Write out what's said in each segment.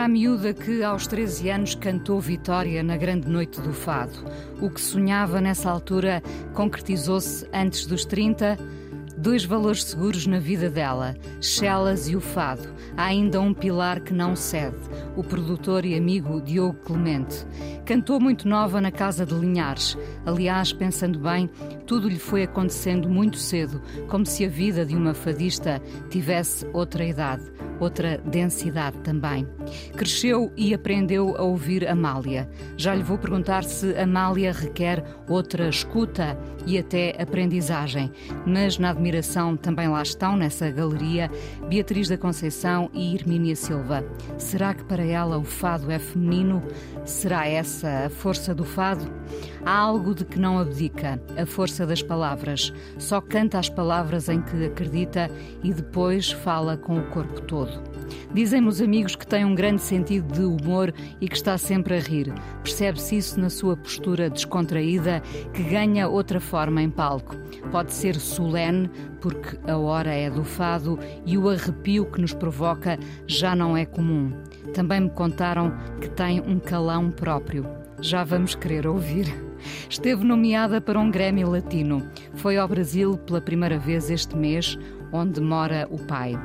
Era a miúda que, aos 13 anos, cantou Vitória na grande noite do fado? O que sonhava nessa altura concretizou-se antes dos 30? Dois valores seguros na vida dela, Chelas e o fado. Há ainda um pilar que não cede, o produtor e amigo Diogo Clemente. Cantou muito nova na casa de Linhares. Aliás, pensando bem, tudo lhe foi acontecendo muito cedo, como se a vida de uma fadista tivesse outra idade outra densidade também. Cresceu e aprendeu a ouvir Amália. Já lhe vou perguntar se Amália requer outra escuta e até aprendizagem, mas na admiração também lá estão, nessa galeria, Beatriz da Conceição e Hermínia Silva. Será que para ela o fado é feminino? Será essa a força do fado? Há algo de que não abdica, a força das palavras. Só canta as palavras em que acredita e depois fala com o corpo todo. Dizem-me os amigos que tem um grande sentido de humor e que está sempre a rir. Percebe-se isso na sua postura descontraída, que ganha outra forma em palco. Pode ser solene, porque a hora é do fado e o arrepio que nos provoca já não é comum. Também me contaram que tem um calão próprio. Já vamos querer ouvir. Esteve nomeada para um Grammy Latino. Foi ao Brasil pela primeira vez este mês, onde mora o pai.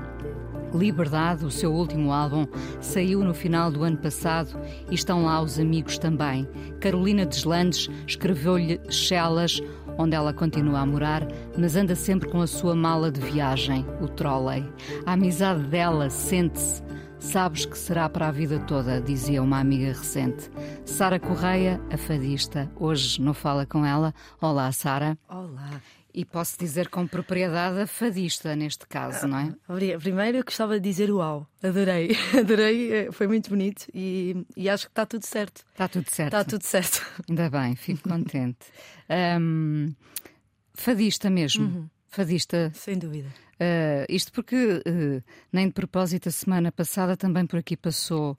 Liberdade, o seu último álbum, saiu no final do ano passado e estão lá os amigos também. Carolina Deslandes escreveu-lhe Chelas, onde ela continua a morar, mas anda sempre com a sua mala de viagem, o trolley. A amizade dela sente-se Sabes que será para a vida toda, dizia uma amiga recente. Sara Correia, a fadista, hoje não fala com ela. Olá, Sara. Olá. E posso dizer com propriedade a fadista neste caso, não é? Primeiro eu gostava de dizer uau, adorei, adorei, eh, foi muito bonito e, e acho que está tudo certo. Está tudo certo. Está tudo certo. Ainda bem, fico contente. Um, fadista mesmo. Uhum. Fadista. Sem dúvida. Uh, isto porque, uh, nem de propósito, a semana passada também por aqui passou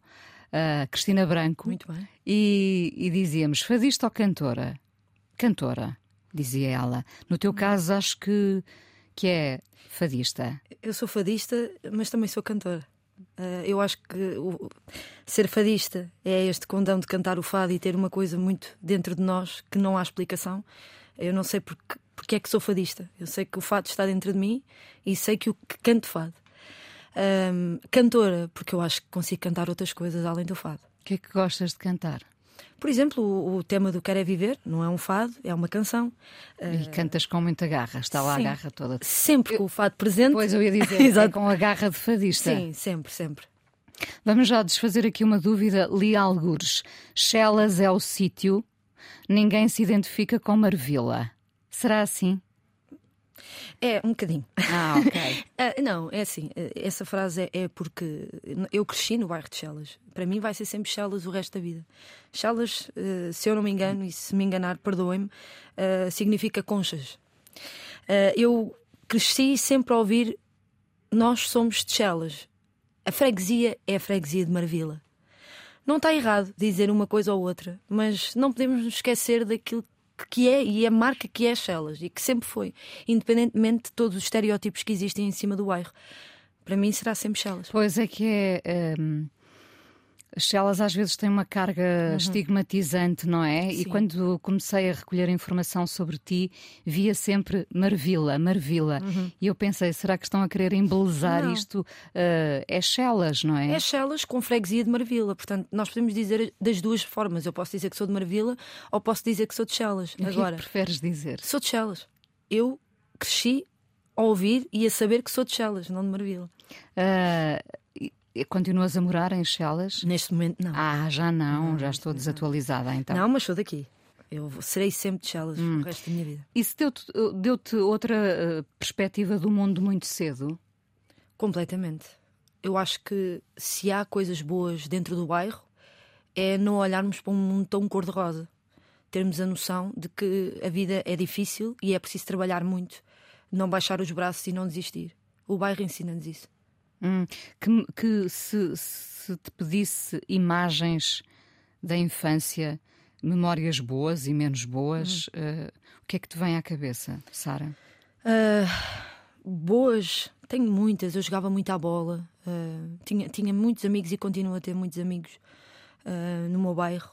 a uh, Cristina Branco. Muito bem. E, e dizíamos, fadista ou cantora? Cantora, dizia ela. No teu caso, acho que, que é fadista. Eu sou fadista, mas também sou cantora. Uh, eu acho que o, ser fadista é este condão de cantar o fado e ter uma coisa muito dentro de nós que não há explicação. Eu não sei porque, porque é que sou fadista. Eu sei que o fado está dentro de mim e sei que o que canto fado. Um, cantora, porque eu acho que consigo cantar outras coisas além do fado. O que é que gostas de cantar? Por exemplo, o, o, tema do Quero é Viver não é um fado, é uma canção. E uh... cantas com muita garra, está lá sim, a garra toda. Sempre eu... com o fado presente. Pois eu ia dizer, é com a garra de fadista. Sim, sempre, sempre. Vamos já desfazer aqui uma dúvida. Li algures. Chelas é o sítio, ninguém se identifica com Marvila. Será assim? É, um bocadinho. Ah, ok. uh, não, é assim, essa frase é, é, porque eu cresci no bairro de Chelas. Para mim vai ser sempre Chelas o resto da vida. Chelas, uh, se eu não me engano, e se me enganar, perdoem-me, significa conchas. eu cresci sempre a ouvir nós somos de Chelas. A freguesia é a freguesia de Marvila. Não está errado dizer uma coisa ou outra, mas não podemos nos esquecer daquilo que é e a marca que é Chelas e que sempre foi, independentemente de todos os estereótipos que existem em cima do bairro. Para mim será sempre Chelas. Pois é que é. Um Chelas às vezes têm uma carga uhum. estigmatizante, não é? Sim. E quando comecei a recolher informação sobre ti, via sempre Marvila, Marvila. Uhum. E eu pensei, será que estão a querer embelezar não. isto? Uh, é Chelas, não é? É Chelas com freguesia de Marvila. Portanto, nós podemos dizer das duas formas. Eu posso dizer que sou de Marvila ou posso dizer que sou de Chelas. O Agora, que preferes dizer? Sou de Chelas. Eu cresci a ouvir e a saber que sou de Chelas, não de Marvila. Uh, Continuas a morar em Chelas? Neste momento, não. Ah, já não, não já estou desatualizada então. Não, mas sou daqui. Eu serei sempre de Chelas hum. o resto da minha vida. Isso deu-te deu outra uh, perspectiva do mundo muito cedo? Completamente. eu acho que se há coisas boas dentro do bairro, é não olharmos para um mundo tão cor-de-rosa. Termos a noção de que a vida é difícil e é preciso trabalhar muito, não baixar os braços e não desistir. O bairro ensina-nos isso. Hum, que, que se, se, te pedisse imagens da infância, memórias boas e menos boas, hum. uh, o que é que te vem à cabeça, Sara? Uh, boas, tenho muitas. Eu jogava muito à bola, uh, tinha, tinha muitos amigos e continuo a ter muitos amigos no meu bairro,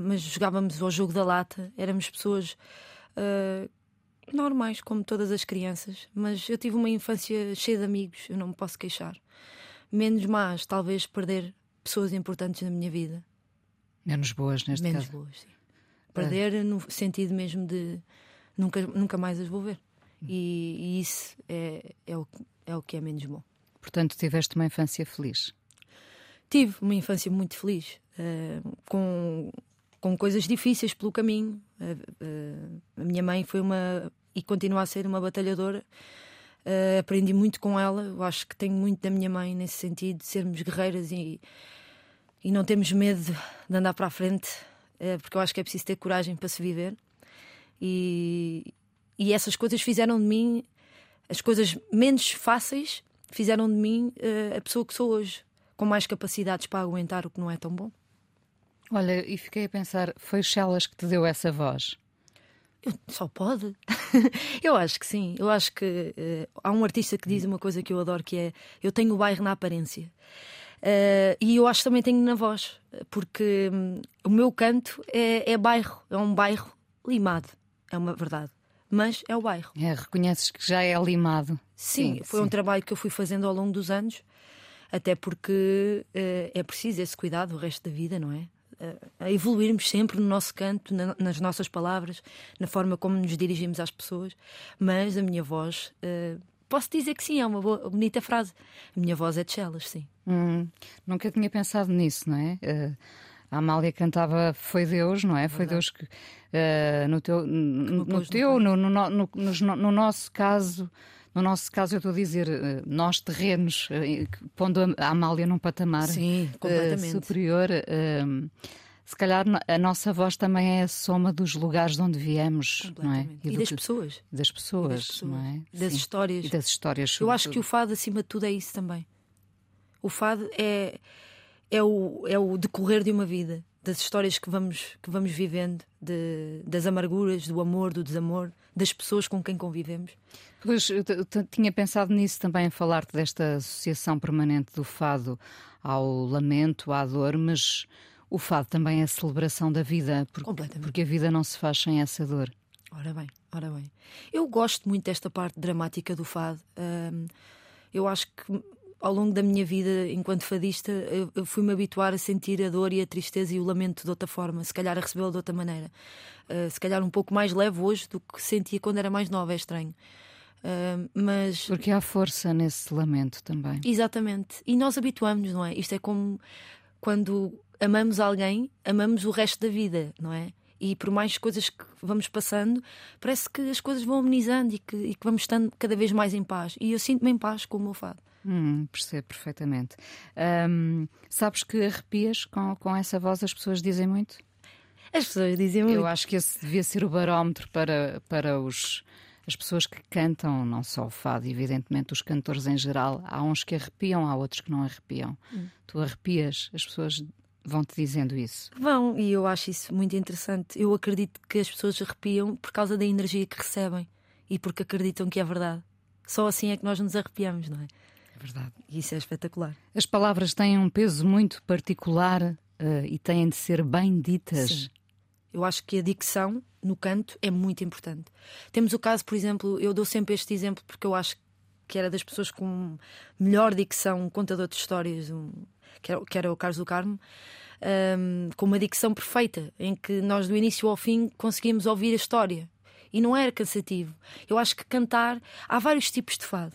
mas jogávamos ao jogo da lata, éramos pessoas normais, como todas as crianças, mas eu tive uma infância cheia de amigos, eu não me posso queixar. Menos más, talvez perder pessoas importantes na minha vida. Menos boas, neste Menos caso. boas, sim. Perder é. no sentido mesmo de nunca, nunca mais as vou ver. E, e isso é, é, o, é o que é menos bom. Portanto, tiveste uma infância feliz? Tive uma infância muito feliz, uh, com, com coisas difíceis pelo caminho. Uh, uh, a minha mãe foi uma e continua a ser uma batalhadora. Uh, aprendi muito com ela. Eu acho que tenho muito da minha mãe nesse sentido, de sermos guerreiras e, e não temos medo de andar para a frente, uh, porque eu acho que é preciso ter coragem para se viver. E, e essas coisas fizeram de mim, as coisas menos fáceis, fizeram de mim uh, a pessoa que sou hoje, com mais capacidades para aguentar o que não é tão bom. Olha, e fiquei a pensar, foi Chelas que te deu essa voz? Eu, só pode? eu acho que sim. Eu acho que uh, há um artista que diz uma coisa que eu adoro que é eu tenho o bairro na aparência. Uh, e eu acho que também tenho na voz, porque um, o meu canto é, é bairro, é um bairro limado, é uma verdade. Mas é o bairro. É, reconheces que já é limado. Sim, sim foi sim. um trabalho que eu fui fazendo ao longo dos anos, até porque uh, é preciso esse cuidado o resto da vida, não é? A evoluirmos sempre no nosso canto, na, nas nossas palavras, na forma como nos dirigimos às pessoas, mas a minha voz. Uh, posso dizer que sim, é uma boa, bonita frase. A minha voz é de Chelas, sim. Hum, nunca tinha pensado nisso, não é? Uh, a Amália cantava Foi Deus, não é? Foi Deus que uh, no teu, no, no teu no, no, no, no, nosso caso. No nosso caso, eu estou a dizer, nós terrenos, pondo a Amália num patamar Sim, superior, se calhar a nossa voz também é a soma dos lugares de onde viemos, não é? E, e das, que... pessoas. das pessoas. das pessoas, não é? Das Sim. histórias. E das histórias. Eu acho que o fado, acima de tudo, é isso também. O fado é, é, o, é o decorrer de uma vida, das histórias que vamos, que vamos vivendo, de, das amarguras, do amor, do desamor, das pessoas com quem convivemos. Pois, eu tinha pensado nisso também, a falar-te desta associação permanente do fado ao lamento, à dor, mas o fado também é a celebração da vida, porque, porque a vida não se faz sem essa dor. Ora bem, ora bem. Eu gosto muito desta parte dramática do fado. Eu acho que ao longo da minha vida enquanto fadista, eu, fui-me habituar a sentir a dor e a tristeza e o lamento de outra forma, se calhar a recebê-lo de outra maneira. Uh, se calhar um pouco mais leve hoje do que sentia quando era mais nova, é estranho. Uh, mas... Porque há força nesse lamento também. Exatamente. E nós habituamos, não é? Isto é como quando amamos alguém, amamos o resto da vida, não é? E por mais coisas que vamos passando, parece que as coisas vão amenizando e que, e que vamos estando cada vez mais em paz. E eu sinto-me em paz com o meu fado. Hum, percebo perfeitamente. Um, sabes que arrepias com, com essa voz, as pessoas dizem muito? As pessoas dizem muito. Eu acho que esse devia ser o barómetro para, para os, as pessoas que cantam, não só o fado, evidentemente, os cantores em geral. Há uns que arrepiam, há outros que não arrepiam. Hum. Tu arrepias, as pessoas Vão-te dizendo isso? Vão, e eu acho isso muito interessante. Eu acredito que as pessoas arrepiam por causa da energia que recebem e porque acreditam que é verdade. Só assim é que nós nos arrepiamos, não é? É verdade. E isso é espetacular. As palavras têm um peso muito particular uh, e têm de ser bem ditas. Sim. Eu acho que a dicção no canto é muito importante. Temos o caso, por exemplo, eu dou sempre este exemplo porque eu acho que era das pessoas com melhor dicção, um contador de histórias, um, que, era, que era o Carlos do Carmo, um, com uma dicção perfeita, em que nós do início ao fim conseguíamos ouvir a história. E não era cansativo. Eu acho que cantar. Há vários tipos de fado.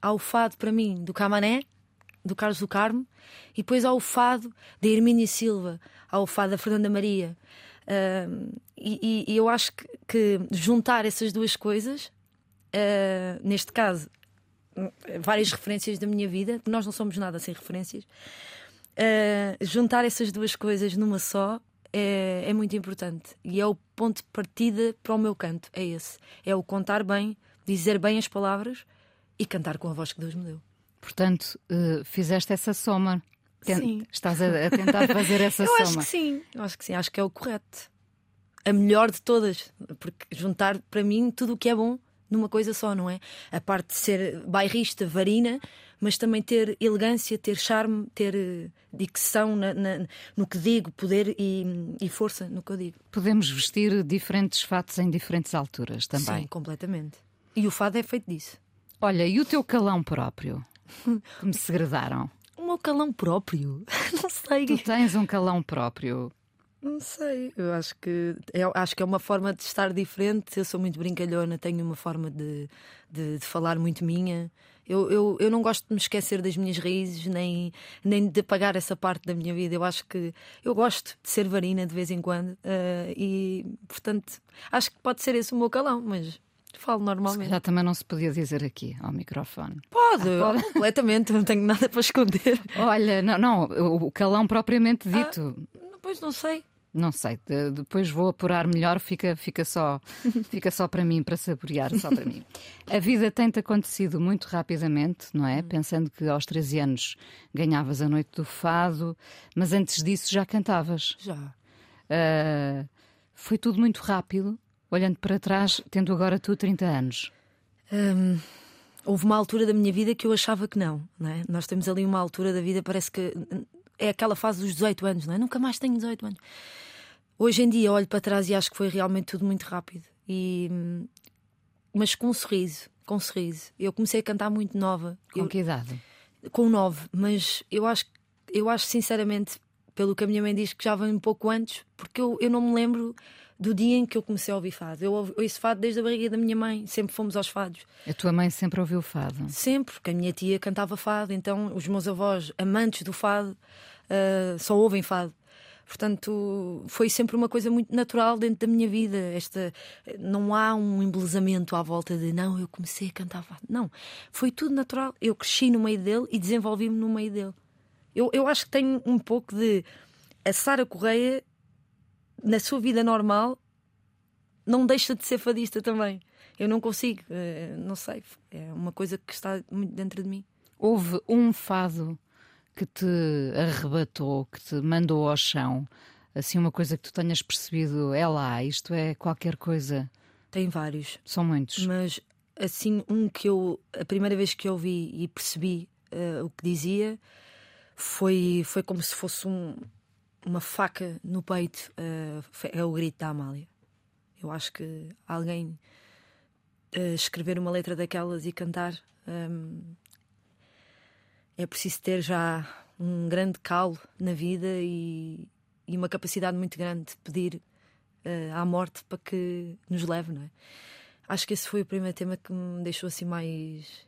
Há o fado, para mim, do Camané, do Carlos do Carmo, e depois há o fado da Hermínia Silva, há o fado da Fernanda Maria. Um, e, e, eu acho que, que, juntar essas duas coisas, uh, neste caso, várias referências da minha vida, nós não somos nada sem referências. Uh, juntar essas duas coisas numa só é, é muito importante e é o ponto de partida para o meu canto. É esse: é o contar bem, dizer bem as palavras e cantar com a voz que Deus me deu. Portanto, uh, fizeste essa soma. Sim. Estás a, a tentar fazer essa Eu soma. acho que sim, eu acho que sim, acho que é o correto. A melhor de todas, porque juntar para mim tudo o que é bom numa coisa só, não é? A parte de ser bairrista, varina, mas também ter elegância, ter charme, ter eh, dicção na, na, no que digo, poder e, e, força no que eu digo. Podemos vestir diferentes fatos em diferentes alturas também. Sim, completamente. E o fado é feito disso. Olha, e o teu calão próprio? Que me segredaram. O meu calão próprio? Não sei. Tu tens um calão próprio. Não sei, eu acho que é, acho que é uma forma de estar diferente. Eu sou muito brincalhona, tenho uma forma de, de, de falar muito minha. Eu, eu, eu não gosto de me esquecer das minhas raízes, nem, nem de apagar essa parte da minha vida. Eu acho que eu gosto de ser varina de vez em quando uh, e, portanto, acho que pode ser esse o meu calão, mas falo normalmente. Já também não se podia dizer aqui ao microfone. Pode, ah, pode. completamente, não tenho nada para esconder. Olha, não, não o calão propriamente dito. Ah, pois não sei. Não sei, depois vou apurar melhor, fica, fica, só, fica só para mim, para saborear, só para mim. A vida tem-te acontecido muito rapidamente, não é? Hum. Pensando que aos 13 anos ganhavas a noite do fado, mas antes disso já cantavas. Já. Uh, foi tudo muito rápido, olhando para trás, tendo agora tu 30 anos. Um, houve uma altura da minha vida que eu achava que não, não é? Nós temos ali uma altura da vida, parece que é aquela fase dos 18 anos, não é? Nunca mais tenho 18 anos. Hoje em dia olho para trás e acho que foi realmente tudo muito rápido. E, mas com um sorriso, com um sorriso. Eu comecei a cantar muito nova. Com eu, que idade? Com nove, mas eu acho, eu acho sinceramente, pelo que a minha mãe diz, que já vem um pouco antes, porque eu, eu não me lembro do dia em que eu comecei a ouvir fado. Eu ouço fado desde a barriga da minha mãe, sempre fomos aos fados. A tua mãe sempre ouviu fado? Sempre, porque a minha tia cantava fado, então os meus avós, amantes do fado, uh, só ouvem fado. Portanto, foi sempre uma coisa muito natural dentro da minha vida. Esta, não há um embelezamento à volta de não, eu comecei a cantar fado. Não, foi tudo natural. Eu cresci no meio dele e desenvolvi-me no meio dele. Eu, eu acho que tenho um pouco de. A Sara Correia na sua vida normal, não deixa de ser fadista também. Eu não consigo, eh, não sei, é uma coisa que está muito dentro de mim. Houve um fado que te arrebatou, que te mandou ao chão, assim, uma coisa que tu tenhas percebido, é lá, isto é qualquer coisa. Tem vários. São muitos. Mas, assim, um que eu, a primeira vez que eu ouvi e percebi uh, o que dizia, foi, foi como se fosse um, uma faca no peito uh, é o grito da Amália. Eu acho que alguém uh, escrever uma letra daquelas e cantar um, é preciso ter já um grande calo na vida e, e uma capacidade muito grande de pedir uh, à morte para que nos leve, não é? Acho que esse foi o primeiro tema que me deixou assim mais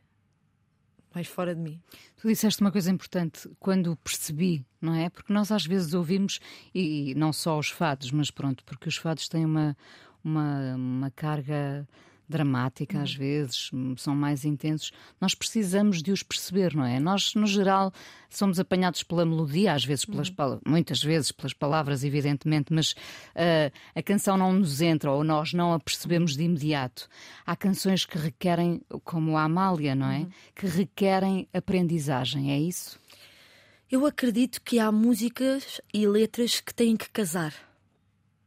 mais fora de mim. Tu disseste uma coisa importante quando percebi, não é? Porque nós às vezes ouvimos, e não só os fados, mas pronto, porque os fados têm uma, uma, uma carga dramática uhum. às vezes, são mais intensos, nós precisamos de os perceber, não é? Nós, no geral, somos apanhados pela melodia, às vezes, pelas, uhum. muitas vezes pelas palavras, evidentemente, mas uh, a canção não nos entra ou nós não a percebemos de imediato. Há canções que requerem, como a Amália, não é? Uhum. Que requerem aprendizagem, é isso? Eu acredito que há músicas e letras que têm que casar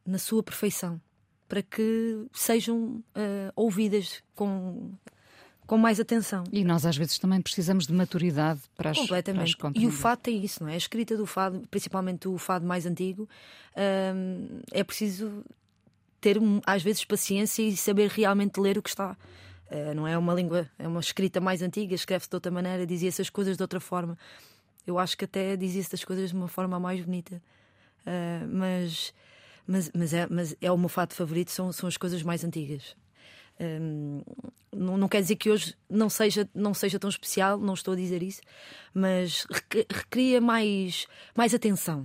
na sua perfeição para que sejam uh, ouvidas com, com mais atenção. E nós às vezes também precisamos de maturidade para as Completamente. Para as e o fado tem isso, não é? A escrita do fado, principalmente o fado mais antigo, uh, é preciso ter às vezes paciência e saber realmente ler o que está. Uh, não é uma língua, é uma escrita mais antiga, escreve-se de outra maneira, dizia essas coisas de outra forma. Eu acho que até dizia essas coisas de uma forma mais bonita. Uh, mas mas, mas, é, mas é o meu fato favorito, são, são as coisas mais antigas. Um, não, não, quer dizer que hoje não seja, não seja tão especial, não estou a dizer isso, mas recria mais, mais atenção.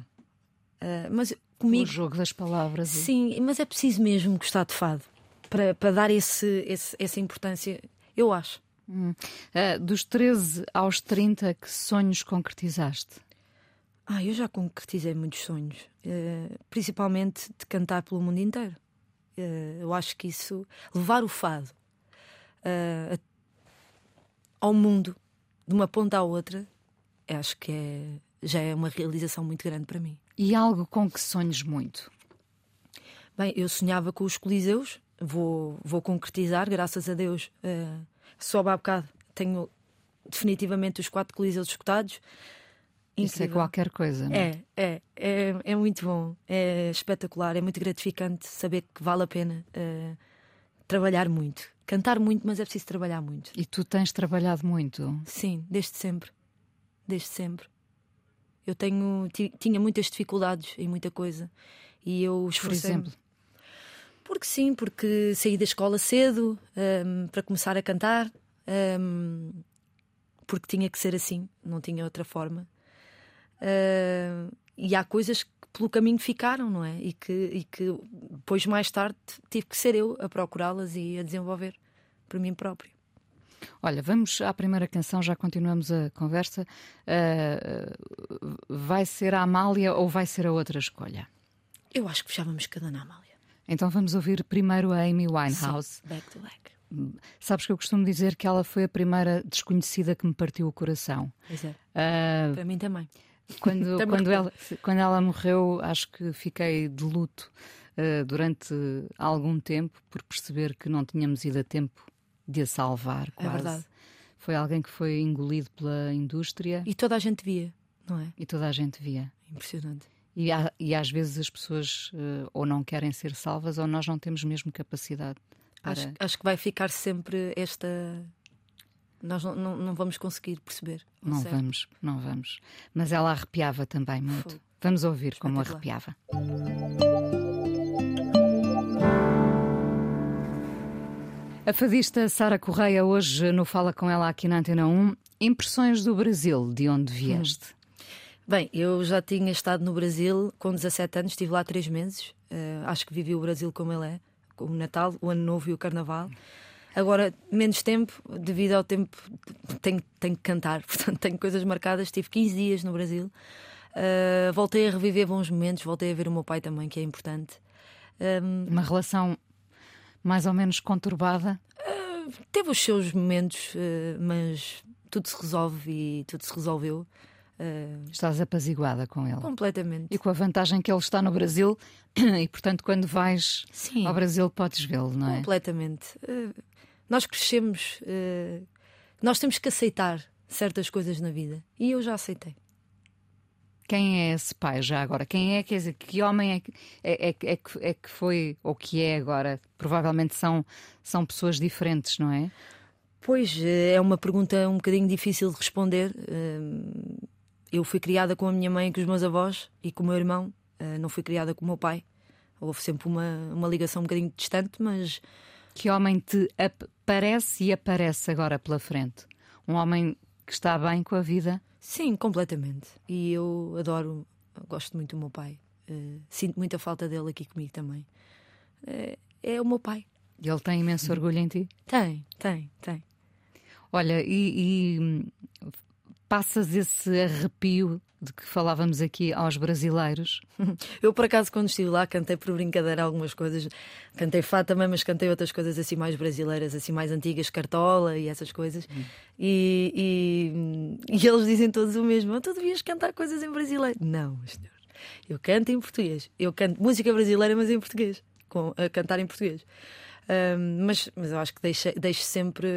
Uh, mas comigo, o jogo das palavras. Sim, mas é preciso mesmo gostar de fado para, para dar esse, esse, essa importância, eu acho. Hum. Uh, dos 13 aos 30, que sonhos concretizaste? Ah, eu já concretizei muitos sonhos, uh, principalmente de cantar pelo mundo inteiro. Uh, eu acho que isso, levar o fado ao mundo, de uma ponta à outra, acho que é, já é uma realização muito grande para mim. E algo com que sonhes muito? Bem, eu sonhava com os Coliseus, vou, vou concretizar, graças a Deus. Uh, soube há bocado, tenho definitivamente os quatro Coliseus escutados. Isso é qualquer coisa, não é? É, é, é, é muito bom, é espetacular, é muito gratificante saber que vale a pena uh, trabalhar muito. Cantar muito, mas é preciso trabalhar muito. E tu tens trabalhado muito? Sim, desde sempre. Desde sempre. Eu tenho, tinha muitas dificuldades em muita coisa e eu esforcei. Por exemplo? Porque sim, porque saí da escola cedo um, para começar a cantar, um, porque tinha que ser assim, não tinha outra forma. Uh, e há coisas que pelo caminho ficaram, não é? E que, e que depois, mais tarde, tive que ser eu a procurá-las e a desenvolver por mim próprio. Olha, vamos à primeira canção, já continuamos a conversa. Uh, vai ser a Amália ou vai ser a outra escolha? Eu acho que fechávamos cada na Amália. Então vamos ouvir primeiro a Amy Winehouse. Sim, back to back. Sabes que eu costumo dizer que ela foi a primeira desconhecida que me partiu o coração. Pois é. Uh, Para mim também. Quando, quando, ela, quando ela morreu, acho que fiquei de luto uh, durante algum tempo por perceber que não tínhamos ido a tempo de a salvar. Quase. É verdade. Foi alguém que foi engolido pela indústria. E toda a gente via, não é? E toda a gente via. Impressionante. E, há, e às vezes as pessoas uh, ou não querem ser salvas ou nós não temos mesmo capacidade. Para... Acho, acho que vai ficar sempre esta nós não, não, não vamos conseguir perceber. Não certo? vamos, não vamos. Mas ela arrepiava também muito. Foi. Vamos ouvir como arrepiava. A fadista Sara Correia, hoje no Fala Com Ela aqui na Antena 1. Impressões do Brasil, de onde vieste? Hum. Bem, eu já tinha estado no Brasil com 17 anos, estive lá três meses. Uh, acho que vivi o Brasil como ele é, com o Natal, o Ano Novo e o Carnaval. Agora, menos tempo, devido ao tempo, tenho, tenho que cantar, portanto, tenho coisas marcadas. Estive 15 dias no Brasil, uh, voltei a reviver bons momentos, voltei a ver o meu pai também, que é importante. Um, Uma relação mais ou menos conturbada? Uh, teve os seus momentos, uh, mas tudo se resolve e tudo se resolveu. Uh, Estás apaziguada com ele? Completamente. E com a vantagem que ele está no Brasil e, portanto, quando vais Sim. ao Brasil podes vê-lo, não é? Completamente. Uh, nós crescemos, uh, nós temos que aceitar certas coisas na vida e eu já aceitei. Quem é esse pai já agora? Quem é, quer dizer, que homem é que, é, é, é, é que foi ou que é agora? Provavelmente são, são pessoas diferentes, não é? Pois, é uma pergunta um bocadinho difícil de responder. Eh, eu fui criada com a minha mãe e com os meus avós e com o meu irmão, não fui criada com o meu pai. Houve sempre uma, uma ligação um bocadinho distante, mas que homem te aparece e aparece agora pela frente? Um homem que está bem com a vida? Sim, completamente. E eu adoro, gosto muito do meu pai. Uh, sinto muita falta dele aqui comigo também. Uh, é o meu pai. E ele tem imenso orgulho em ti? Tem, tem, tem. Olha, e, e hum, passas esse arrepio de que falávamos aqui aos brasileiros? Eu, por acaso, quando estive lá, cantei por brincadeira algumas coisas. Cantei fado também, mas cantei outras coisas assim mais brasileiras, assim mais antigas, cartola e essas coisas. Hum. E, e, e, eles dizem todos o mesmo: tu devias cantar coisas em brasileiro. Não, senhor. Eu canto em português. Eu canto música brasileira, mas em português. Com, a cantar em português mas, mas eu acho que deixo, deixo, sempre,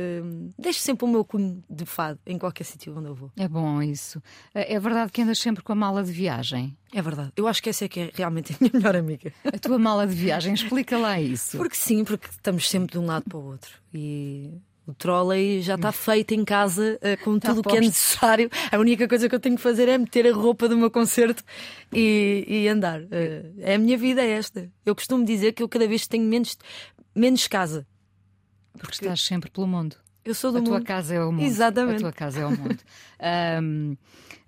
deixo sempre o meu cunho de fado em qualquer sítio onde eu vou. É bom isso. É, é verdade que andas sempre com a mala de viagem? É verdade. Eu acho que essa é que é realmente a minha melhor amiga. A tua mala de viagem, explica lá isso. Porque sim, porque estamos sempre de um lado para o outro. E o trolley já está feito em casa uh, com tudo o que é necessário. A única coisa que eu tenho que fazer é meter a roupa do meu concerto e, e andar. Uh, é a minha vida é esta. Eu costumo dizer que eu cada vez tenho menos, menos casa. Porque, Porque estás sempre pelo mundo. Eu sou do a mundo. A tua casa é o mundo. Exatamente. A tua casa é o mundo. um,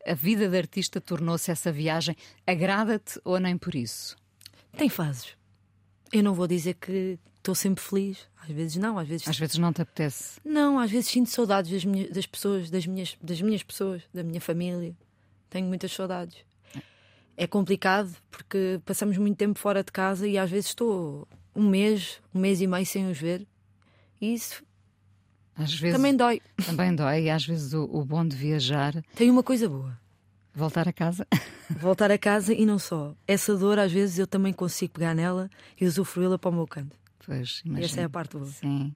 a vida de artista tornou-se essa viagem. Agrada-te ou nem por isso? Tem fases. Eu não vou dizer que, estou sempre feliz. Às vezes não, às vezes. Às vezes não te apetece. Não, às vezes sinto saudades das, minhas, das pessoas, das minhas, das minhas pessoas, da minha família. Tenho muitas saudades. É complicado porque passamos muito tempo fora de casa e às vezes estou um mês, um mês e meio sem os ver. E isso Às vezes também dói. também dói. E às vezes o, o bom de viajar, Tem uma coisa boa. voltar a casa. Voltar a casa e não só. Essa dor, às vezes, eu também consigo pegar nela e usufruí-la para o meu canto. Pois, imagino. essa é a parte boa. Sim.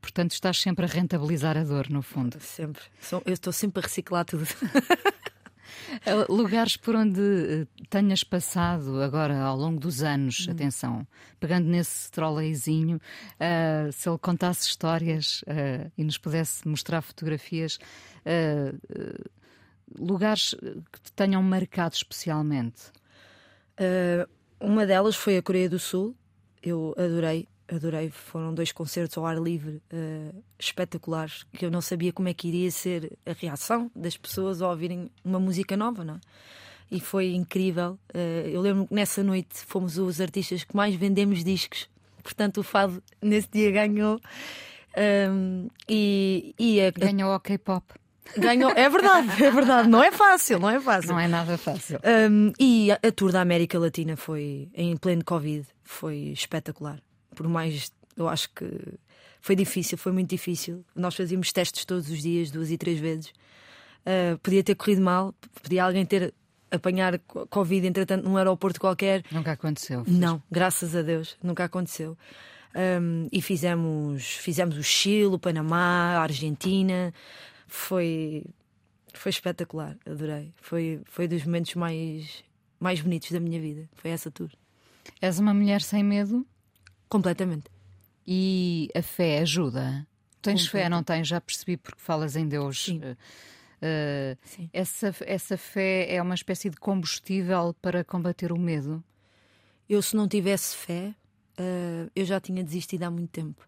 Portanto, estás sempre a rentabilizar a dor, no fundo. Sempre. Eu estou sempre a reciclar tudo. Uh, Lugares por onde uh, tenhas passado agora ao longo dos anos, atenção, pegando nesse troleizinho, uh, se ele contasse histórias uh, e nos pudesse mostrar fotografias, uh, lugares que te tenham marcado especialmente. Uma delas foi a Coreia do Sul. Eu adorei, adorei. Foram dois concertos ao ar livre uh, espetaculares que eu não sabia como é que iria ser a reação das pessoas ao ouvirem uma música nova, não é? E foi incrível. Uh, eu lembro que nessa noite fomos os artistas que mais vendemos discos. Portanto, o Fado nesse dia ganhou. Um, e, e a, Ganhou ao K-pop. ganhou. É verdade, é verdade. Não é fácil, não é fácil. Não é nada fácil. Um, e a, a tour da América Latina foi em pleno Covid, foi espetacular. Por mais, eu acho que foi difícil, foi muito difícil. Nós fazíamos testes todos os dias, duas e três vezes. Uh, podia ter corrido mal, podia alguém ter apanhar co- Covid, entretanto, num aeroporto qualquer. Nunca aconteceu. Não, graças a Deus, nunca aconteceu. Um, e fizemos, fizemos o Chile, o Panamá, a Argentina. Foi, foi espetacular, adorei. Foi, foi dos momentos mais, mais bonitos da minha vida. Foi essa tour. És uma mulher sem medo Completamente. e a fé ajuda. Tens fé, não tens? Já percebi porque falas em Deus. Sim. Uh, uh, Sim. essa, essa fé é uma espécie de combustível para combater o medo. Eu, se não tivesse fé, uh, eu já tinha desistido há muito tempo.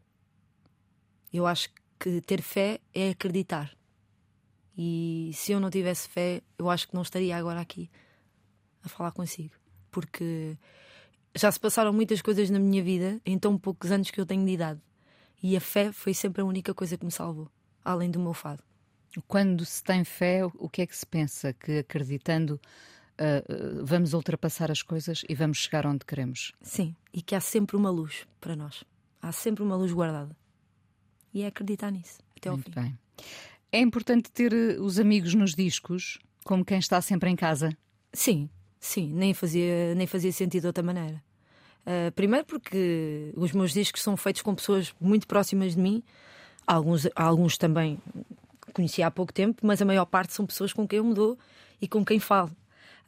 Eu acho que ter fé é acreditar. E se eu não tivesse fé, eu acho que não estaria agora aqui a falar consigo. Porque já se passaram muitas coisas na minha vida em tão poucos anos que eu tenho de idade. E a fé foi sempre a única coisa que me salvou, além do meu fado. Quando se tem fé, o que é que se pensa? Que acreditando uh, vamos ultrapassar as coisas e vamos chegar onde queremos. Sim, e que há sempre uma luz para nós. Há sempre uma luz guardada. E é acreditar nisso, até ao Muito fim. bem. É importante ter uh, os amigos nos discos, como quem está sempre em casa. Sim, sim, nem fazia, nem fazia sentido de outra maneira. Uh, primeiro porque os meus discos são feitos com pessoas muito próximas de mim, alguns, alguns também conheci há pouco tempo, mas a maior parte são pessoas com quem eu me dou e com quem falo.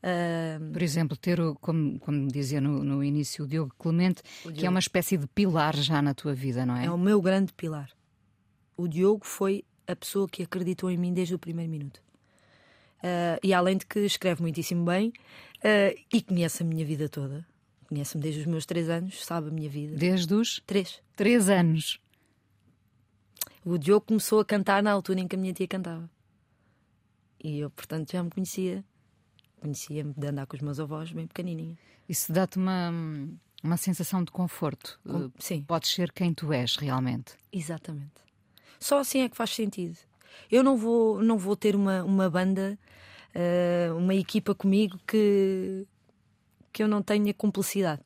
Uh, Por exemplo, ter, o- como, como dizia no, no início, o Diogo Clemente, que é uma espécie de pilar já na tua vida, não é? é o meu grande pilar. O Diogo foi a pessoa que acreditou em mim desde o primeiro minuto. Uh, e além de que escreve muitíssimo bem uh, e conhece a minha vida toda, conhece-me desde os meus três anos, sabe a minha vida. Desde os Três. três anos. O Diogo começou a cantar na altura em que a minha tia cantava. E eu, portanto, já me conhecia. Conhecia-me de andar com os meus avós bem pequenininha. Isso dá-te uma, uma sensação de conforto. Com- Uh, Sim, Podes ser quem tu és realmente. exatamente. Só assim é que faz sentido. Eu não vou, não vou ter uma, uma banda, eh, uma equipa comigo que, que eu não tenha cumplicidade.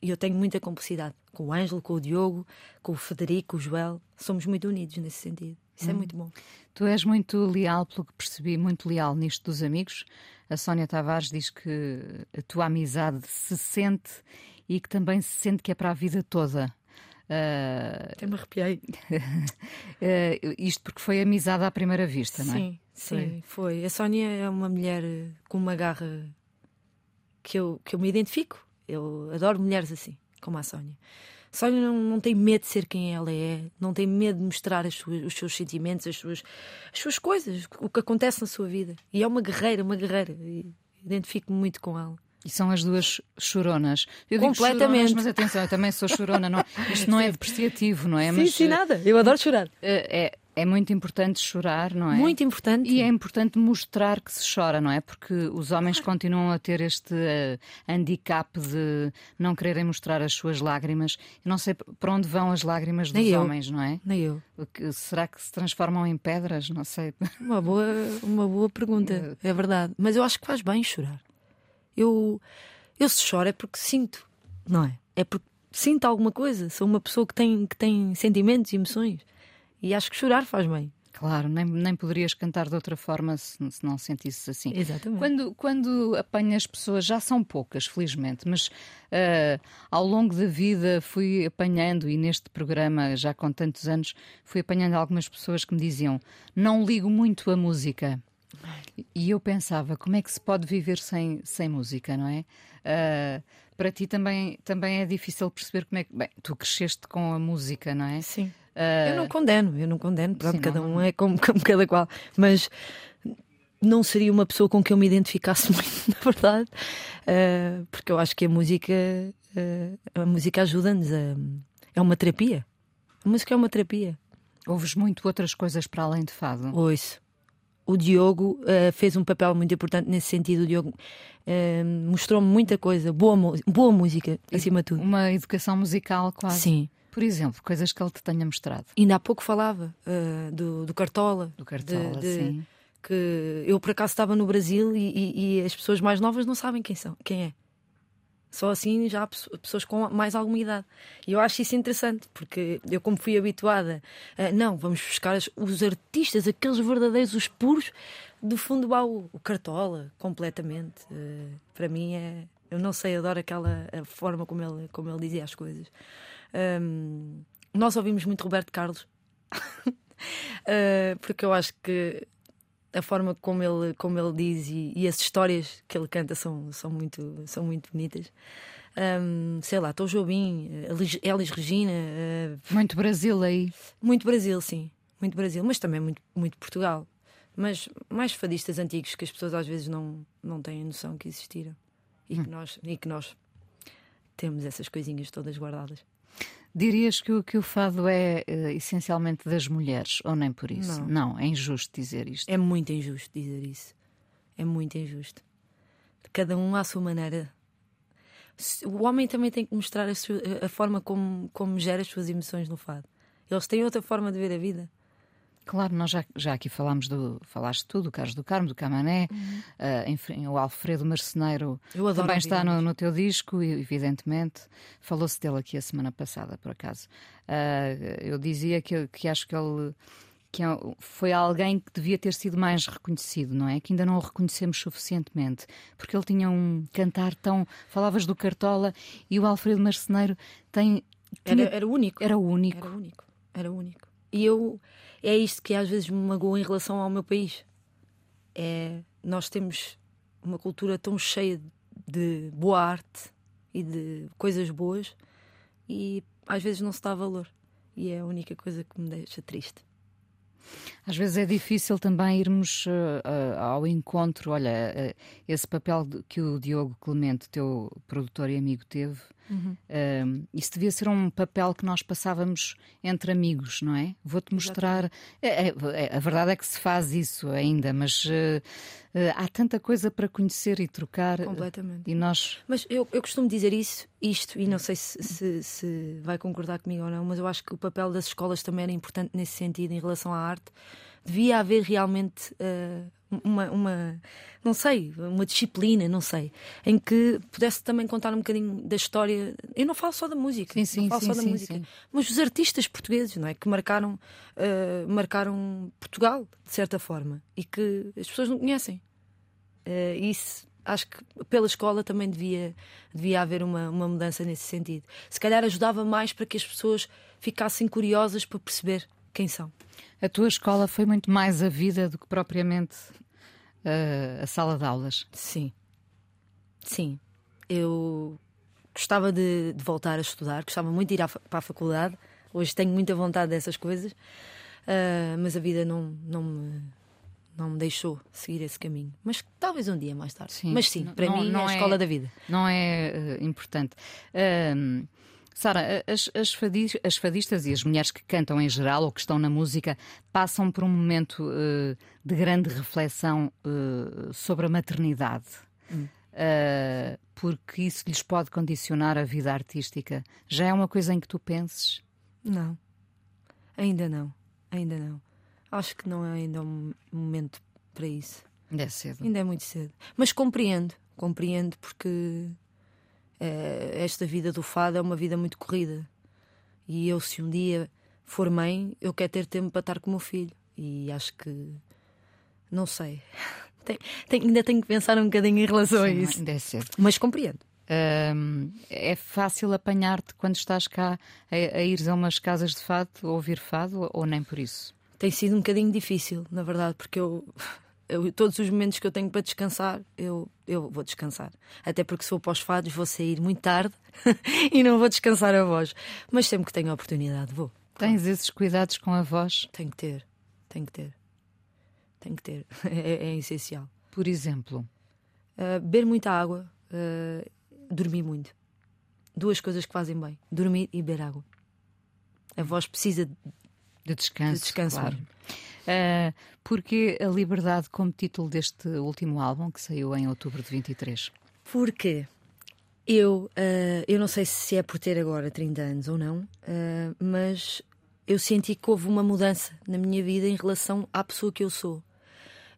E eu tenho muita cumplicidade. Com o Ângelo, com o Diogo, com o Federico, com o Joel. Somos muito unidos nesse sentido. Isso é muito bom. Tu és muito leal, pelo que percebi, muito leal nisto dos amigos. A Sónia Tavares diz que a tua amizade se sente e que também se sente que é para a vida toda. Até me arrepiei. ah, isto porque foi amizade à primeira vista, não é? Sim, sim, foi. A Sónia é uma mulher eh, com uma garra que eu, que eu me identifico. Eu adoro mulheres assim, como a Sónia. A Sónia não, não tem medo de ser quem ela é, não tem medo de mostrar as suas- os seus sentimentos, as suas, as suas coisas, o que acontece na sua vida. E é uma guerreira, uma guerreira. Identifico-me muito com ela. E são as duas choronas. Eu Completamente. choronas, mas atenção, eu também sou chorona. Não, isto não é depreciativo, não é? sim, mas, sim, nada. Eu adoro chorar. eh, é, É muito importante chorar, não é? Muito importante. E é importante mostrar que se chora, não é? Porque os homens continuam a ter este uh, handicap de não quererem mostrar as suas lágrimas. Eu não sei para onde vão as lágrimas dos Nem homens, eu. não é? Nem eu. Será que se transformam em pedras? Não sei. Uma boa, uma boa pergunta, é verdade. Mas eu acho que faz bem chorar. Eu, eu se choro é porque sinto, não é? É porque sinto alguma coisa. Sou uma pessoa que tem, que tem sentimentos e emoções. E acho que chorar faz bem. Claro, nem, nem poderias cantar de outra forma se, se não sentisses assim. Exatamente. Quando, quando apanhas pessoas, já são poucas, felizmente, mas uh, ao longo da vida fui apanhando, e neste programa, já com tantos anos, fui apanhando algumas pessoas que me diziam: Não ligo muito a música. E eu pensava, como é que se pode viver sem, sem música, não é? Uh, para ti também, também é difícil perceber como é que. Bem, tu cresceste com a música, não é? Sim. Uh... Eu não condeno, eu não condeno, pronto, Sim, cada não, um é como, como cada qual. Mas não seria uma pessoa com quem eu me identificasse muito, na verdade, uh, porque eu acho que a música, uh, a música ajuda-nos a. É uma terapia. A música é uma terapia. Ouves muito outras coisas para além de fado? Ouço. O Diogo uh, fez um papel muito importante nesse sentido. O Diogo mostrou-me muita coisa, boa, boa música, acima de tudo. Uma educação musical, quase. Sim, por exemplo, coisas que ele te tenha mostrado. Ainda há pouco falava uh, do, do, Cartola. Do Cartola, de, de, sim. Que eu por acaso estava no Brasil e, e, e, as pessoas mais novas não sabem quem são, quem é. Só assim já há pessoas com mais alguma idade. E eu acho isso interessante, porque eu, como fui habituada, a, não, vamos buscar os artistas, aqueles verdadeiros, os puros, do fundo do baú. O Cartola, completamente. Uh, para mim é. Eu não sei, adoro aquela forma como ele, como ele dizia as coisas. Um, nós ouvimos muito Roberto Carlos, uh, porque eu acho que a forma como ele, como ele diz e, e, as histórias que ele canta são, são, muito, são muito bonitas. Um, sei lá, Tom Jobim, Elis Regina. Uh, muito Brasil aí. Muito Brasil, sim. Muito Brasil, mas também muito, muito Portugal. Mas mais fadistas antigos que as pessoas às vezes não, não têm noção que existiram e, hum. que nós, e que nós temos essas coisinhas todas guardadas. Dirias que o, que o fado é uh, essencialmente das mulheres, ou nem por isso? Não. Não, é injusto dizer isto. É muito injusto dizer isso. É muito injusto. Cada um à sua maneira. O homem também tem que mostrar a, sua, a forma como, como gera as suas emoções no fado. Eles têm outra forma de ver a vida. Claro, nós já, já aqui falámos do. Falaste tu, do Carlos do Carmo, do Camané, uhum. uh, enfim, o Alfredo Marceneiro também está no, no, teu disco, evidentemente. Falou-se dele aqui a semana passada, por acaso. Uh, eu dizia que, que acho que ele que é foi alguém que devia ter sido mais reconhecido, não é? Que ainda não o reconhecemos suficientemente, porque ele tinha um cantar tão. Falavas do Cartola e o Alfredo Marceneiro tem. Tinha... Era, era único. Era o único. Era único. Era único. E eu é isto que às vezes me magoa em relação ao meu país. É, nós temos uma cultura tão cheia de boa arte e de coisas boas e às vezes não se dá valor. E é a única coisa que me deixa triste. Às vezes é difícil também irmos uh, uh, ao encontro. Olha, uh, esse papel que o Diogo Clemente, teu produtor e amigo, teve, uhum. isso devia ser um papel que nós passávamos entre amigos, não é? Vou-te mostrar. É, é, é, a verdade é que se faz isso ainda, mas há tanta coisa para conhecer e trocar. Completamente. E nós. Mas eu, eu costumo dizer isso, isto, e não sei se, se, se vai concordar comigo ou não, mas eu acho que o papel das escolas também era importante nesse sentido em relação à arte devia haver realmente uh, uma, uma, não sei, uma disciplina, não sei, em que pudesse também contar um bocadinho da história. Eu não falo só da música, sim, sim, não falo sim, só da música, mas os artistas portugueses, não é, que marcaram, uh, marcaram Portugal de certa forma e que as pessoas não conhecem. Uh, isso acho que pela escola também devia, devia haver uma, uma mudança nesse sentido. Se calhar ajudava mais para que as pessoas ficassem curiosas para perceber quem são. A tua escola foi muito mais a vida do que propriamente uh, a sala de aulas. Sim. Sim. Eu gostava de, de, voltar a estudar, gostava muito de ir à, para a faculdade. Hoje tenho muita vontade dessas coisas, uh, mas a vida não, não, me, não me deixou seguir esse caminho. Mas talvez um dia mais tarde. Sim. Mas sim, para não, mim não é a escola da vida. Não é uh, importante. Uh, Sara, as, as, fadis, as, fadistas e as mulheres que cantam em geral ou que estão na música passam por um momento uh, de grande reflexão uh, sobre a maternidade. Hum. Uh, porque isso lhes pode condicionar a vida artística. Já é uma coisa em que tu penses? Não, ainda não, ainda não. Acho que não é ainda um momento para isso. Ainda é cedo. Ainda é muito cedo. Mas compreendo, compreendo porque esta vida do fado é uma vida muito corrida. E eu, se um dia for mãe, eu quero ter tempo para estar com o meu filho. E acho que. Não sei. Tem, tem, ainda tenho que pensar um bocadinho em relação Sim, a isso. Ainda é cedo. Mas compreendo. É fácil apanhar-te quando estás cá a, a ires a umas casas de fado, ouvir fado, ou nem por isso? Tem sido um bocadinho difícil, na verdade, porque eu eu, todos os momentos que eu tenho para descansar, eu, eu vou descansar. Até porque se for para os fados, vou sair muito tarde e não vou descansar a voz. Mas sempre que tenho a oportunidade, vou. Tens esses cuidados com a voz? Tenho que ter, tenho que ter. Tenho que ter. É, é essencial. Por exemplo? Uh, beber muita água, uh, dormir muito. Duas coisas que fazem bem: dormir e beber água. A voz precisa de descanso. De descanso claro. Uh, porque a liberdade como título deste último álbum que saiu em outubro de 23? Porque eu, uh, eu não sei se é por ter agora 30 anos ou não, uh, mas eu senti que houve uma mudança na minha vida em relação à pessoa que eu sou.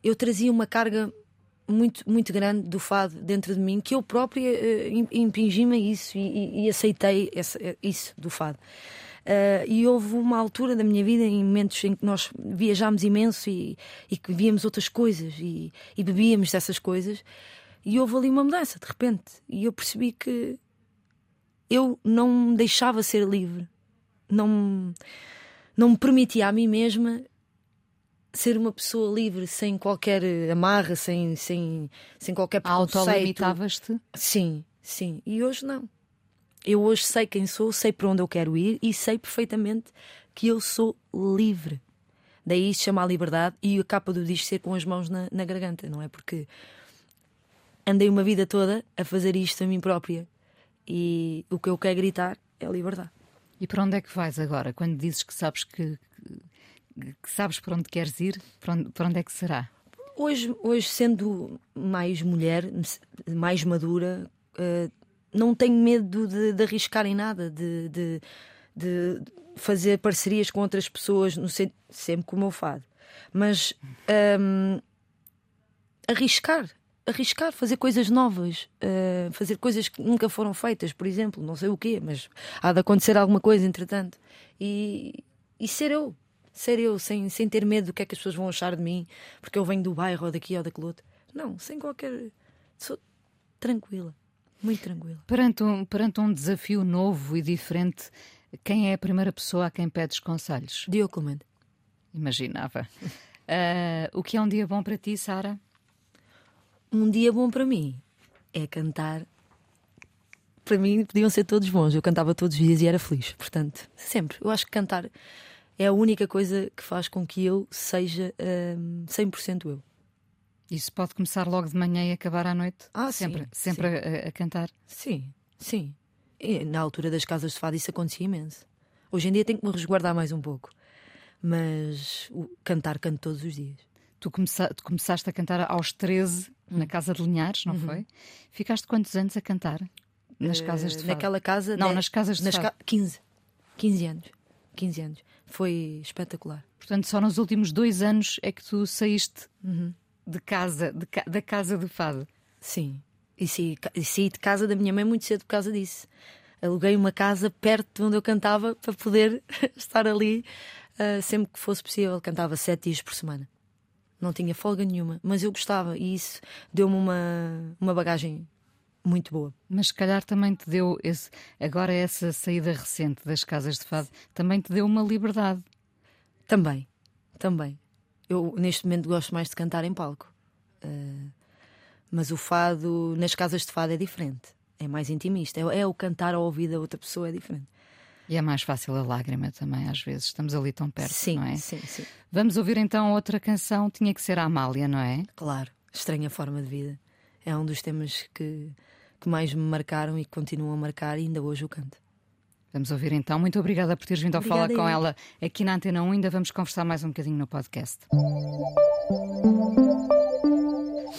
Eu trazia uma carga muito, muito grande do fado dentro de mim que eu própria uh, impingi-me isso e, e aceitei essa, isso do fado. Uh, e houve uma altura da minha vida, em momentos em que nós viajámos imenso e, e que víamos outras coisas e, e bebíamos dessas coisas, e houve ali uma mudança de repente. E eu percebi que eu não me deixava ser livre, não, não me permitia a mim mesma ser uma pessoa livre, sem qualquer amarra, sem, sem, sem qualquer preconceito. Autolimitavas-te? Sim, sim. E hoje não eu hoje sei quem sou, sei para onde eu quero ir e sei perfeitamente que eu sou livre. Daí se chama a liberdade e a capa do disco ser com as mãos na, na garganta, não é? Porque andei uma vida toda a fazer isto a mim própria e o que eu quero gritar é a liberdade. E para onde é que vais agora? Quando dizes que sabes que, que sabes para onde queres ir, para onde, para onde é que será? Hoje, hoje, sendo mais mulher, mais madura, uh, não tenho medo de, de arriscar em nada, de, de, de, fazer parcerias com outras pessoas, no, sempre com o meu fado. Mas um, arriscar, arriscar, fazer coisas novas, uh, fazer coisas que nunca foram feitas, por exemplo, não sei o quê, mas há de acontecer alguma coisa entretanto. E, e ser eu, ser eu, sem, sem ter medo do que é que as pessoas vão achar de mim, porque eu venho do bairro ou daqui ou daquele outro. Não, sem qualquer. Sou tranquila. Muito tranquilo. Perante um, perante um desafio novo e diferente, quem é a primeira pessoa a quem pedes conselhos? Diogo Clemente. Imaginava. Uh, o que é um dia bom para ti, Sara? Um dia bom para mim é cantar. Para mim, podiam ser todos bons. Eu cantava todos os dias e era feliz. Portanto, sempre. Eu acho que cantar é a única coisa que faz com que eu seja um, 100% eu. Isso pode começar logo de manhã e acabar à noite? Ah, sempre, sim, sempre sim. A, a, cantar? Sim, sim. E na altura das casas de fado isso acontecia imenso. Hoje em dia tenho que me resguardar mais um pouco. Mas o, cantar, canto todos os dias. Tu, começa, tu começaste a cantar aos 13 na hum. Casa de Linhares, não uhum. foi? Ficaste quantos anos a cantar? Nas uh, casas de fado? Naquela casa? Não, de... nas casas de nas fado. Ca... 15. 15 anos. 15 anos. Foi espetacular. Portanto, só nos últimos dois anos é que tu saíste uhum de casa, de, da casa do fado. Sim. E saí, e saí de casa da minha mãe muito cedo por causa disso. Aluguei uma casa perto de onde eu cantava para poder estar ali uh, sempre que fosse possível. Cantava sete dias por semana. Não tinha folga nenhuma, mas eu gostava e isso deu-me uma, uma bagagem muito boa. Mas se calhar também te deu esse, agora essa saída recente das casas de fado também te deu uma liberdade. Também, também. Eu, neste momento, gosto mais de cantar em palco. Uh, mas o fado, nas casas de fado, é diferente. É mais intimista. É, é o cantar ao ouvido da outra pessoa, é diferente. E é mais fácil a lágrima também, às vezes. Estamos ali tão perto, sim, não é? Sim, sim. Vamos ouvir então outra canção. Tinha que ser a Amália, não é? Claro. Estranha Forma de Vida. É um dos temas que, que mais me marcaram e que continuam a marcar, e ainda hoje o canto. Vamos ouvir então. Muito obrigada por teres vindo ao Fala com ela aqui na Antena 1. Ainda vamos conversar mais um bocadinho no podcast.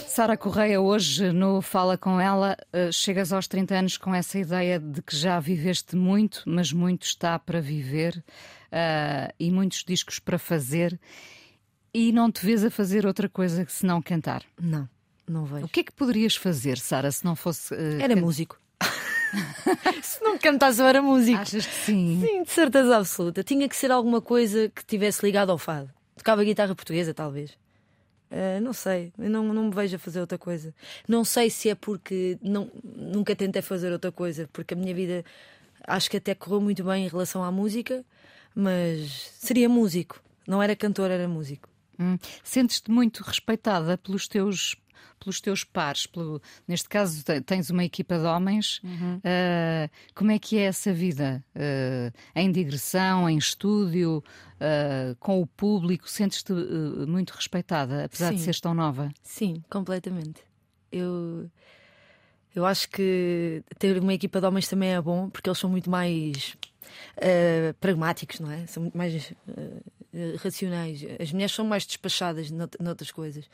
Sara Correia, hoje no Fala com ela, eh, chegas aos 30 anos com essa ideia de que já viveste muito, mas muito está para viver eh, e muitos discos para fazer e não te vês a fazer outra coisa que senão cantar. Não, não vejo. O que é que poderias fazer, Sara, se não fosse. eh, Era músico. Se não cantasse, eu era músico. Achas que sim? Sim, de certeza absoluta. Tinha que ser alguma coisa que tivesse ligado ao fado. Tocava guitarra portuguesa, talvez. Ah, não sei, não, não me vejo a fazer outra coisa. Não sei se é porque não, nunca tentei fazer outra coisa, porque a minha vida acho que até correu muito bem em relação à música, mas seria músico. Não era cantor, era músico. Hum. Sentes-te muito respeitada pelos teus, pelos teus pares. Pelo, neste caso, te- tens uma equipa de homens. Ah, como é que é essa vida? Ah, em digressão, em estúdio, ah, com o público? Sentes-te muito respeitada, apesar de Sim. seres tão nova? Sim, completamente. Eu, eu acho que ter uma equipa de homens também é bom, porque eles são muito mais eh, pragmáticos, não é? São muito mais eh, racionais. As mulheres são mais despachadas nout- noutras coisas,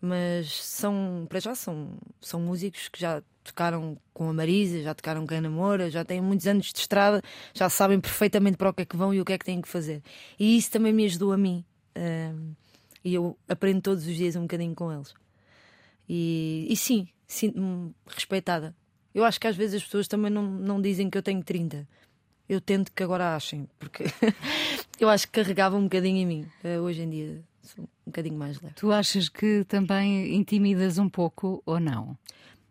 mas são, para já, são, são músicos que já tocaram com a Marisa, já tocaram com a Ana Moura, já têm muitos anos de estrada, já sabem perfeitamente para o que é que vão e o que é que têm que fazer. E isso também me ajudou a mim. eh, e eu aprendo todos os dias um bocadinho com eles. E, e sim, sinto-me respeitada. Eu acho que às vezes as pessoas também não, não dizem que eu tenho 30. Eu tento que agora achem, porque eu acho que carregava um bocadinho em mim. Eh, Hoje em dia sou um bocadinho mais leve. Tu achas que também intimidas um pouco ou não?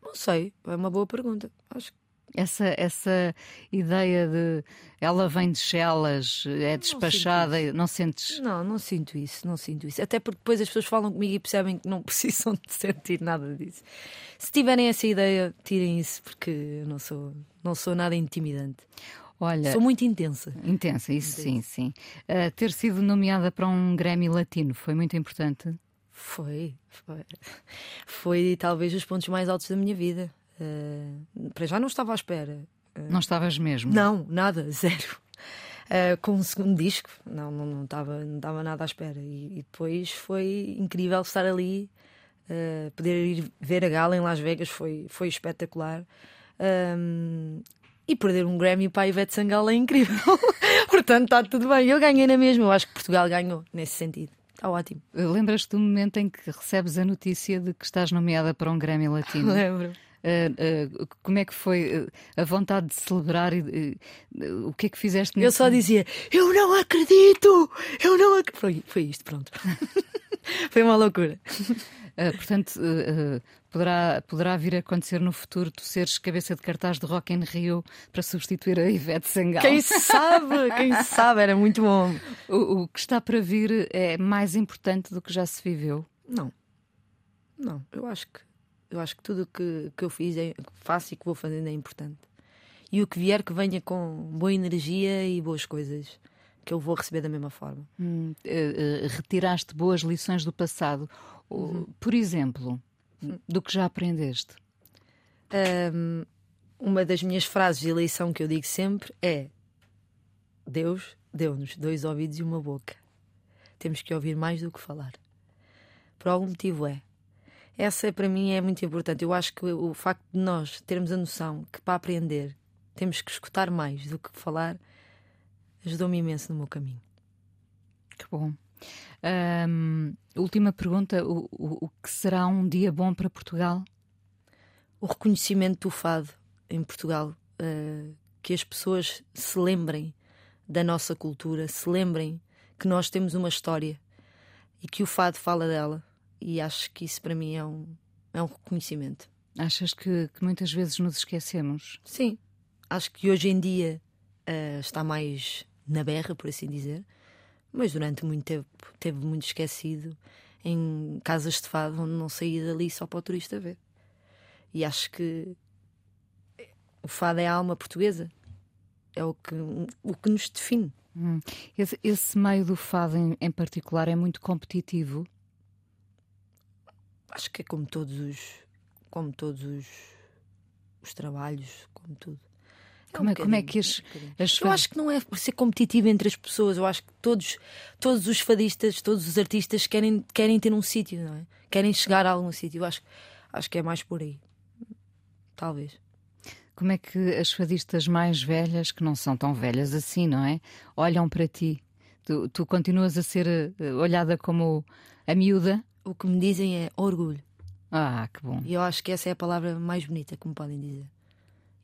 Não sei, é uma boa pergunta. Acho que Essa, essa ideia de ela vem de Chelas, é despachada, não, sentes. não, não sinto isso, não sinto isso. Até porque depois as pessoas falam comigo e percebem que não precisam de sentir nada disso. Se tiverem essa ideia, tirem isso, porque eu não sou, não sou nada intimidante. Olha, Sou muito intensa. intensa, isso sim, sim. Ah, ter sido nomeada para um Grammy Latino foi muito importante. Foi, foi. Foi talvez os pontos mais altos da minha vida. Eh, para já não estava à espera. Não estavas mesmo? Não, nada, zero. Eh, com o segundo disco, não, não, não, estava, não estava nada à espera. E, e depois foi incrível estar ali, eh, poder ir ver a gala em Las Vegas foi, foi espetacular. Ahm, e perder um Grammy para a Ivete Sangalo é incrível. Portanto, está tudo bem. Eu ganhei na mesma. Eu acho que Portugal ganhou nesse sentido. Está ótimo. Lembras-te do momento em que recebes a notícia de que estás nomeada para um Grammy Latino? Lembro. Ah, ah, como é que foi ah, a vontade de celebrar? e ah, o que é que fizeste Eu só dizia: Eu não acredito! Eu não acredito! Foi, foi isto, pronto. foi uma loucura. Ah, portanto, ah, poderá, poderá vir a acontecer no futuro tu seres cabeça de cartaz de Rock in Rio para substituir a Ivete Sangalo. Quem sabe? Quem sabe? Era muito bom. O, o que está para vir é mais importante do que já se viveu. Não, não, eu acho que eu acho que tudo o que, que eu fiz, é, faço e que vou fazendo é importante. E o que vier que venha com boa energia e boas coisas, que eu vou receber da mesma forma. Hum, eh, eh, retiraste boas lições do passado. O- Por exemplo, do que já aprendeste. Ahm, uma das minhas frases de eleição que eu digo sempre é: Deus deu-nos dois ouvidos e uma boca. Temos que ouvir mais do que falar. Por algum motivo é. Essa para mim é muito importante. Eu acho que o facto de nós termos a noção que para aprender temos que escutar mais do que falar ajudou-me imenso no meu caminho. Que bom. Última pergunta: o, o- o que será um dia bom para Portugal? o reconhecimento do fado em Portugal, eh, que as pessoas se lembrem da nossa cultura, se lembrem que nós temos uma história e que o fado fala dela. E acho que isso para mim é um, é um reconhecimento. Achas que, que muitas vezes nos esquecemos? Sim, acho que hoje em dia eh, está mais na berra, por assim dizer, mas durante muito tempo teve muito esquecido em casas de fado onde não saía dali só para o turista ver. E acho que o fado é a alma portuguesa, é o que, o que nos define. Hum. Esse, esse meio do fado em, em particular é muito competitivo. Acho que é como todos os, como todos os, os trabalhos, como tudo. Como é, como é que as, as Eu acho que não é por ser competitivo entre as pessoas. Eu acho que todos, todos os fadistas, todos os artistas querem, querem ter um sítio, não é? Querem chegar a algum sítio. Eu acho, acho que é mais por aí. Talvez. Como é que as fadistas mais velhas, que não são tão velhas assim, não é? Olham para ti. Tu, tu continuas a ser eh, olhada como a miúda? O que me dizem é orgulho. Ah, que bom. E eu acho que essa é a palavra mais bonita que me podem dizer.